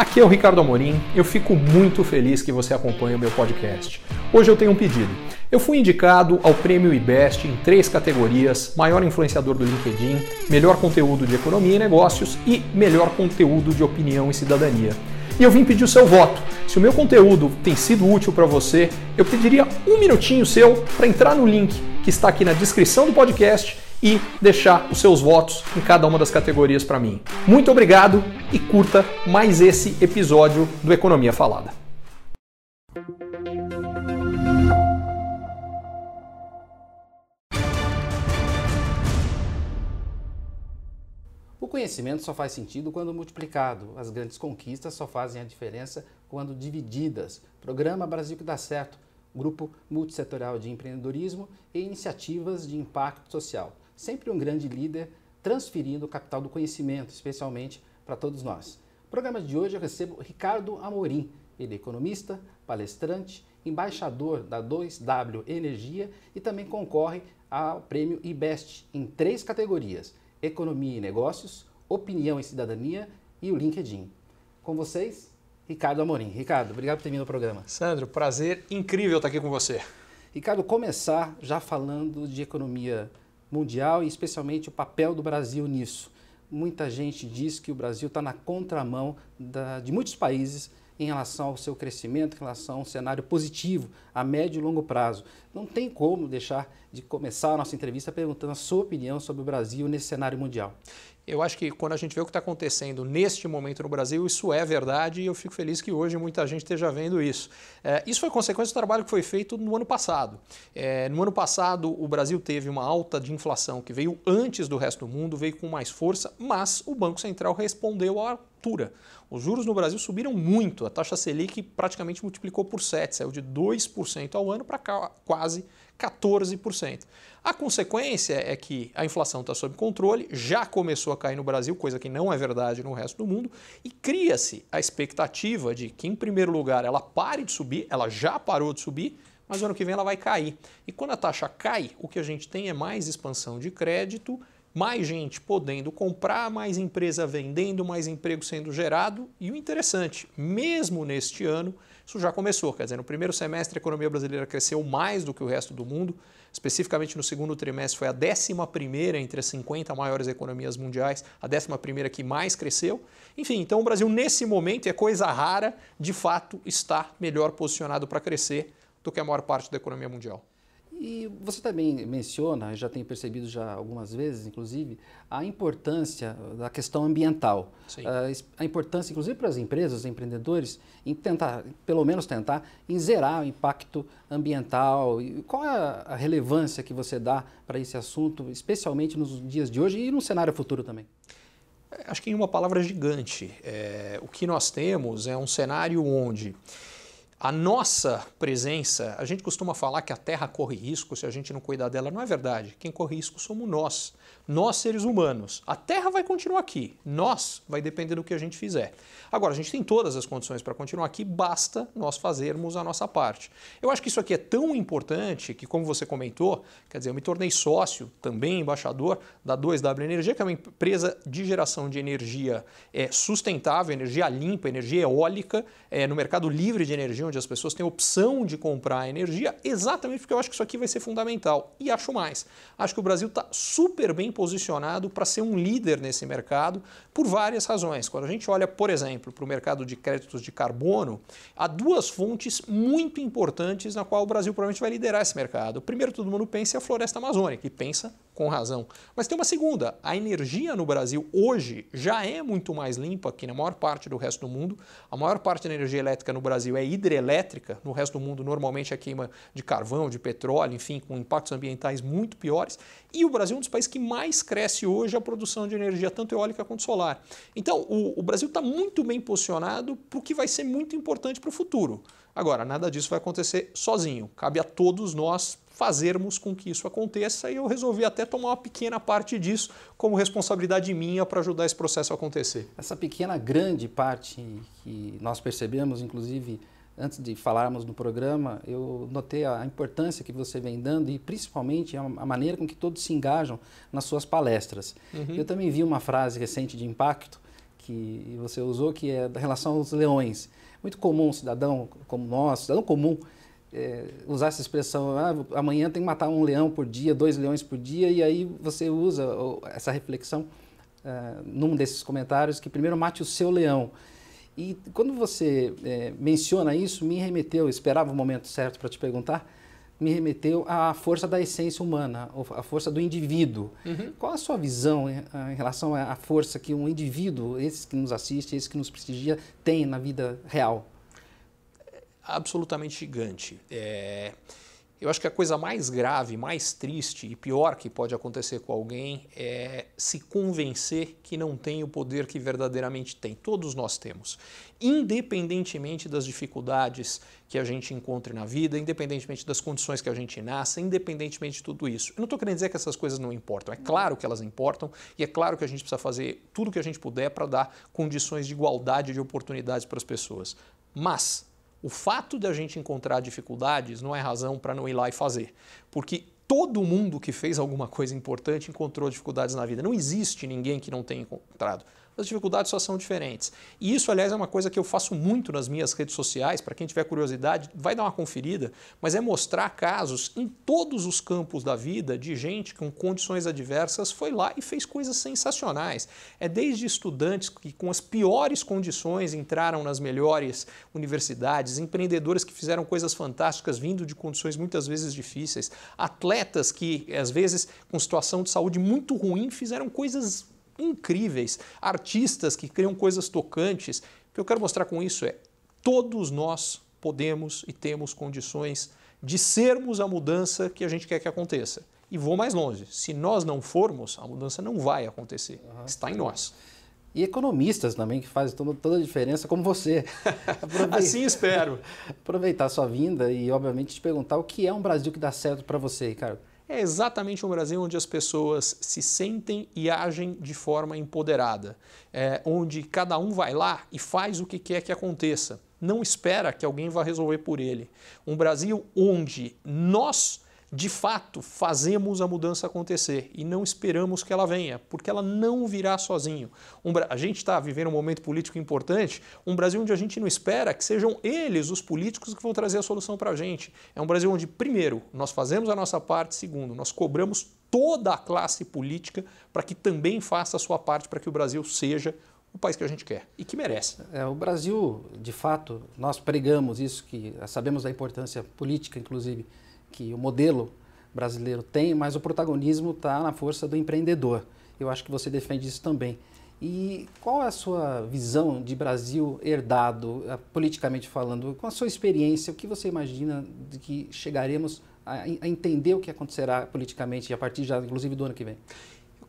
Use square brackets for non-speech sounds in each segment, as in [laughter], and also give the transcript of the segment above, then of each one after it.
Aqui é o Ricardo Amorim. Eu fico muito feliz que você acompanhe o meu podcast. Hoje eu tenho um pedido. Eu fui indicado ao Prêmio IBEST em três categorias: maior influenciador do LinkedIn, melhor conteúdo de economia e negócios e melhor conteúdo de opinião e cidadania. E eu vim pedir o seu voto. Se o meu conteúdo tem sido útil para você, eu pediria um minutinho seu para entrar no link que está aqui na descrição do podcast e deixar os seus votos em cada uma das categorias para mim. Muito obrigado e curta mais esse episódio do Economia Falada. O conhecimento só faz sentido quando multiplicado. As grandes conquistas só fazem a diferença quando divididas. Programa Brasil que dá certo. Grupo multissetorial de empreendedorismo e iniciativas de impacto social sempre um grande líder transferindo o capital do conhecimento, especialmente para todos nós. No programa de hoje eu recebo Ricardo Amorim, ele é economista, palestrante, embaixador da 2W Energia e também concorre ao prêmio IBEST em três categorias: Economia e Negócios, Opinião e Cidadania e o LinkedIn. Com vocês, Ricardo Amorim. Ricardo, obrigado por ter vindo ao programa. Sandro, prazer incrível estar aqui com você. Ricardo, começar já falando de economia mundial e especialmente o papel do Brasil nisso. Muita gente diz que o Brasil está na contramão da, de muitos países em relação ao seu crescimento, em relação a um cenário positivo a médio e longo prazo. Não tem como deixar de começar a nossa entrevista perguntando a sua opinião sobre o Brasil nesse cenário mundial. Eu acho que quando a gente vê o que está acontecendo neste momento no Brasil, isso é verdade e eu fico feliz que hoje muita gente esteja vendo isso. É, isso foi consequência do trabalho que foi feito no ano passado. É, no ano passado, o Brasil teve uma alta de inflação que veio antes do resto do mundo, veio com mais força, mas o Banco Central respondeu à altura. Os juros no Brasil subiram muito, a taxa Selic praticamente multiplicou por 7, saiu de 2% ao ano para quase 14%. A consequência é que a inflação está sob controle, já começou a cair no Brasil, coisa que não é verdade no resto do mundo, e cria-se a expectativa de que, em primeiro lugar, ela pare de subir, ela já parou de subir, mas ano que vem ela vai cair. E quando a taxa cai, o que a gente tem é mais expansão de crédito, mais gente podendo comprar, mais empresa vendendo, mais emprego sendo gerado. E o interessante, mesmo neste ano, isso já começou. Quer dizer, no primeiro semestre a economia brasileira cresceu mais do que o resto do mundo. Especificamente no segundo trimestre foi a 11 entre as 50 maiores economias mundiais, a 11 que mais cresceu. Enfim, então o Brasil nesse momento, é coisa rara, de fato está melhor posicionado para crescer do que a maior parte da economia mundial. E você também menciona, já tenho percebido já algumas vezes, inclusive, a importância da questão ambiental. Uh, a importância, inclusive, para as empresas, empreendedores, em tentar, pelo menos tentar, em zerar o impacto ambiental. E qual é a relevância que você dá para esse assunto, especialmente nos dias de hoje e no cenário futuro também? Acho que em uma palavra gigante. É, o que nós temos é um cenário onde a nossa presença, a gente costuma falar que a Terra corre risco se a gente não cuidar dela. Não é verdade. Quem corre risco somos nós, nós seres humanos. A Terra vai continuar aqui, nós vai depender do que a gente fizer. Agora, a gente tem todas as condições para continuar aqui, basta nós fazermos a nossa parte. Eu acho que isso aqui é tão importante que, como você comentou, quer dizer, eu me tornei sócio, também embaixador da 2W Energia, que é uma empresa de geração de energia é, sustentável, energia limpa, energia eólica, é, no mercado livre de energia onde as pessoas têm opção de comprar energia, exatamente porque eu acho que isso aqui vai ser fundamental. E acho mais. Acho que o Brasil está super bem posicionado para ser um líder nesse mercado por várias razões. Quando a gente olha, por exemplo, para o mercado de créditos de carbono, há duas fontes muito importantes na qual o Brasil provavelmente vai liderar esse mercado. Primeiro, todo mundo pensa é a floresta amazônica, e pensa com razão. Mas tem uma segunda: a energia no Brasil hoje já é muito mais limpa que na maior parte do resto do mundo. A maior parte da energia elétrica no Brasil é hidrelétrica, no resto do mundo normalmente é queima de carvão, de petróleo, enfim, com impactos ambientais muito piores. E o Brasil é um dos países que mais cresce hoje a produção de energia, tanto eólica quanto solar. Então, o, o Brasil está muito bem posicionado para o que vai ser muito importante para o futuro. Agora, nada disso vai acontecer sozinho. Cabe a todos nós fazermos com que isso aconteça e eu resolvi até tomar uma pequena parte disso como responsabilidade minha para ajudar esse processo a acontecer. Essa pequena grande parte que nós percebemos, inclusive antes de falarmos no programa, eu notei a importância que você vem dando e principalmente a maneira com que todos se engajam nas suas palestras. Uhum. Eu também vi uma frase recente de impacto que você usou, que é da relação aos leões. Muito comum um cidadão como nós, cidadão comum, é, usar essa expressão, ah, amanhã tem que matar um leão por dia, dois leões por dia, e aí você usa essa reflexão uh, num desses comentários que primeiro mate o seu leão. E quando você é, menciona isso, me remeteu, esperava o momento certo para te perguntar, me remeteu à força da essência humana, à força do indivíduo. Uhum. Qual a sua visão em, em relação à força que um indivíduo, esse que nos assiste, esse que nos prestigia, tem na vida real? absolutamente gigante. É, eu acho que a coisa mais grave, mais triste e pior que pode acontecer com alguém é se convencer que não tem o poder que verdadeiramente tem. Todos nós temos. Independentemente das dificuldades que a gente encontre na vida, independentemente das condições que a gente nasce, independentemente de tudo isso. Eu não estou querendo dizer que essas coisas não importam. É claro que elas importam e é claro que a gente precisa fazer tudo o que a gente puder para dar condições de igualdade de oportunidades para as pessoas. Mas o fato de a gente encontrar dificuldades não é razão para não ir lá e fazer. Porque todo mundo que fez alguma coisa importante encontrou dificuldades na vida. Não existe ninguém que não tenha encontrado as dificuldades só são diferentes. E isso, aliás, é uma coisa que eu faço muito nas minhas redes sociais, para quem tiver curiosidade, vai dar uma conferida, mas é mostrar casos em todos os campos da vida de gente com condições adversas foi lá e fez coisas sensacionais. É desde estudantes que com as piores condições entraram nas melhores universidades, empreendedores que fizeram coisas fantásticas vindo de condições muitas vezes difíceis, atletas que às vezes com situação de saúde muito ruim fizeram coisas incríveis, artistas que criam coisas tocantes. O que eu quero mostrar com isso é todos nós podemos e temos condições de sermos a mudança que a gente quer que aconteça. E vou mais longe. Se nós não formos, a mudança não vai acontecer. Uhum. Está em nós. E economistas também, que fazem toda, a diferença, como você. [laughs] assim espero. [laughs] Aproveitar a sua vinda e, obviamente, te perguntar o que é um Brasil que dá certo para você, Ricardo é exatamente um Brasil onde as pessoas se sentem e agem de forma empoderada, é, onde cada um vai lá e faz o que quer que aconteça, não espera que alguém vá resolver por ele. Um Brasil onde nós de fato fazemos a mudança acontecer e não esperamos que ela venha, porque ela não virá sozinho. Um, a gente está vivendo um momento político importante, um Brasil onde a gente não espera que sejam eles os políticos que vão trazer a solução para a gente. É um Brasil onde, primeiro, nós fazemos a nossa parte, segundo, nós cobramos toda a classe política para que também faça a sua parte para que o Brasil seja o país que a gente quer e que merece. É, o Brasil, de fato, nós pregamos isso, que sabemos da importância política, inclusive, que o modelo brasileiro tem, mas o protagonismo está na força do empreendedor. Eu acho que você defende isso também. E qual é a sua visão de Brasil herdado, eh, politicamente falando? Com a sua experiência, o que você imagina de que chegaremos a, a entender o que acontecerá politicamente a partir já, inclusive, do ano que vem?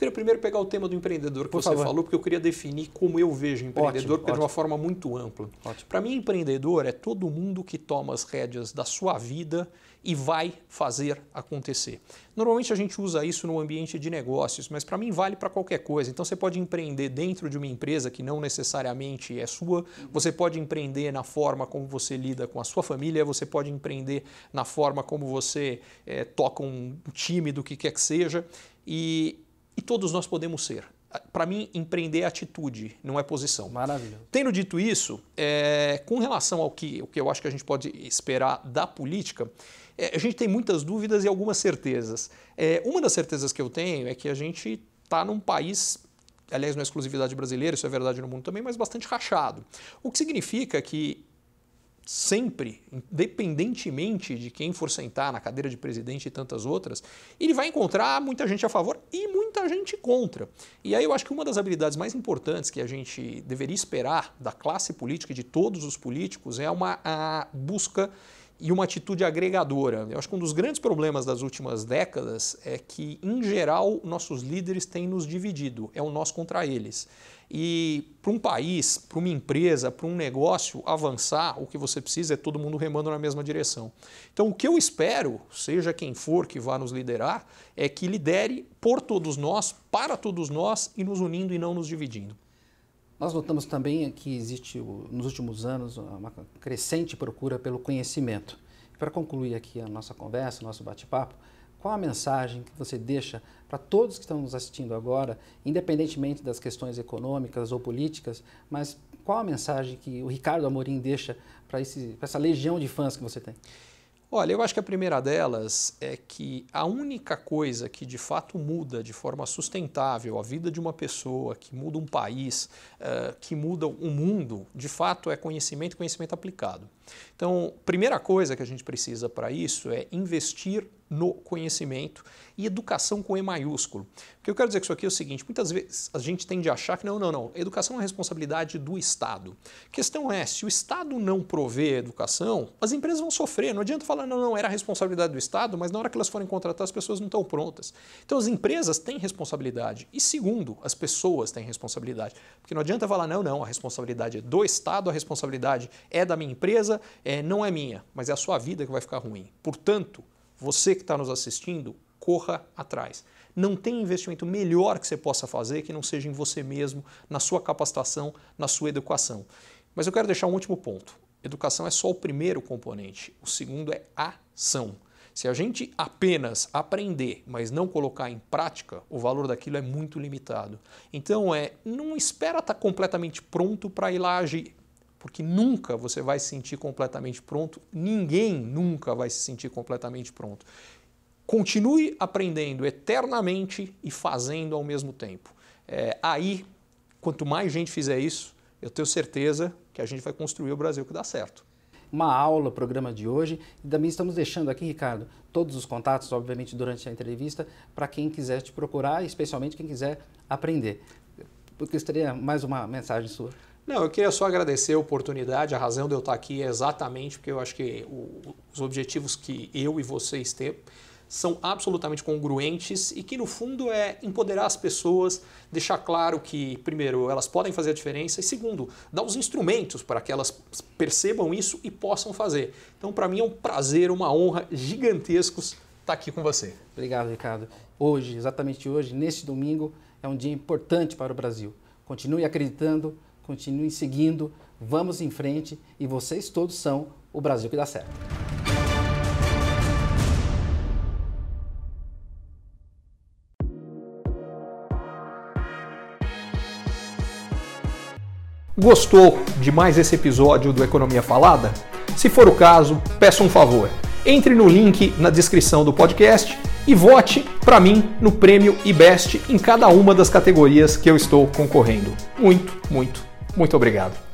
Eu queria primeiro pegar o tema do empreendedor que Por você favor. falou, porque eu queria definir como eu vejo empreendedor, ótimo, de uma forma muito ampla. Para mim, empreendedor é todo mundo que toma as rédeas da sua vida e vai fazer acontecer. Normalmente a gente usa isso no ambiente de negócios, mas para mim vale para qualquer coisa. Então você pode empreender dentro de uma empresa que não necessariamente é sua, você pode empreender na forma como você lida com a sua família, você pode empreender na forma como você é, toca um time do que quer que seja, e todos nós podemos ser para mim, empreender é atitude, não é posição. Maravilha. Tendo dito isso, é, com relação ao que, o que eu acho que a gente pode esperar da política, é, a gente tem muitas dúvidas e algumas certezas. É, uma das certezas que eu tenho é que a gente está num país aliás, não é exclusividade brasileira, isso é verdade no mundo também, mas bastante rachado. O que significa que sempre, independentemente de quem for sentar na cadeira de presidente e tantas outras, ele vai encontrar muita gente a favor e muita gente contra. E aí eu acho que uma das habilidades mais importantes que a gente deveria esperar da classe política e de todos os políticos é uma busca e uma atitude agregadora. Eu acho que um dos grandes problemas das últimas décadas é que, em geral, nossos líderes têm nos dividido, é o nós contra eles. E para um país, para uma empresa, para um negócio avançar, o que você precisa é todo mundo remando na mesma direção. Então, o que eu espero, seja quem for que vá nos liderar, é que lidere por todos nós, para todos nós e nos unindo e não nos dividindo. Nós notamos também que existe, nos últimos anos, uma crescente procura pelo conhecimento. Para concluir aqui a nossa conversa, nosso bate-papo, qual a mensagem que você deixa para todos que estão nos assistindo agora, independentemente das questões econômicas ou políticas, mas qual a mensagem que o Ricardo Amorim deixa para essa legião de fãs que você tem? Olha, eu acho que a primeira delas é que a única coisa que de fato muda de forma sustentável a vida de uma pessoa, que muda um país, uh, que muda o mundo, de fato é conhecimento e conhecimento aplicado. Então, primeira coisa que a gente precisa para isso é investir no conhecimento e educação com E maiúsculo. O que eu quero dizer com isso aqui é o seguinte: muitas vezes a gente tende a achar que não, não, não, educação é responsabilidade do Estado. Questão é: se o Estado não prover educação, as empresas vão sofrer. Não adianta falar, não, não, era responsabilidade do Estado, mas na hora que elas forem contratar, as pessoas não estão prontas. Então as empresas têm responsabilidade. E segundo, as pessoas têm responsabilidade. Porque não adianta falar, não, não, a responsabilidade é do Estado, a responsabilidade é da minha empresa, é, não é minha, mas é a sua vida que vai ficar ruim. Portanto, você que está nos assistindo, corra atrás. Não tem investimento melhor que você possa fazer que não seja em você mesmo, na sua capacitação, na sua educação. Mas eu quero deixar um último ponto. Educação é só o primeiro componente, o segundo é ação. Se a gente apenas aprender, mas não colocar em prática, o valor daquilo é muito limitado. Então é, não espera estar tá completamente pronto para ir lá agir porque nunca você vai se sentir completamente pronto, ninguém nunca vai se sentir completamente pronto. Continue aprendendo eternamente e fazendo ao mesmo tempo. É, aí, quanto mais gente fizer isso, eu tenho certeza que a gente vai construir o Brasil que dá certo. Uma aula, programa de hoje. E também estamos deixando aqui, Ricardo, todos os contatos, obviamente, durante a entrevista, para quem quiser te procurar, especialmente quem quiser aprender. Eu gostaria mais uma mensagem sua. Não, eu queria só agradecer a oportunidade, a razão de eu estar aqui é exatamente porque eu acho que o, os objetivos que eu e vocês têm são absolutamente congruentes e que no fundo é empoderar as pessoas, deixar claro que, primeiro, elas podem fazer a diferença e, segundo, dar os instrumentos para que elas percebam isso e possam fazer. Então, para mim é um prazer, uma honra gigantescos estar aqui com você. Obrigado, Ricardo. Hoje, exatamente hoje, neste domingo, é um dia importante para o Brasil. Continue acreditando continuem seguindo, vamos em frente e vocês todos são o Brasil que dá certo. Gostou de mais esse episódio do Economia Falada? Se for o caso, peço um favor. Entre no link na descrição do podcast e vote para mim no prêmio IBEST em cada uma das categorias que eu estou concorrendo. Muito, muito muito obrigado.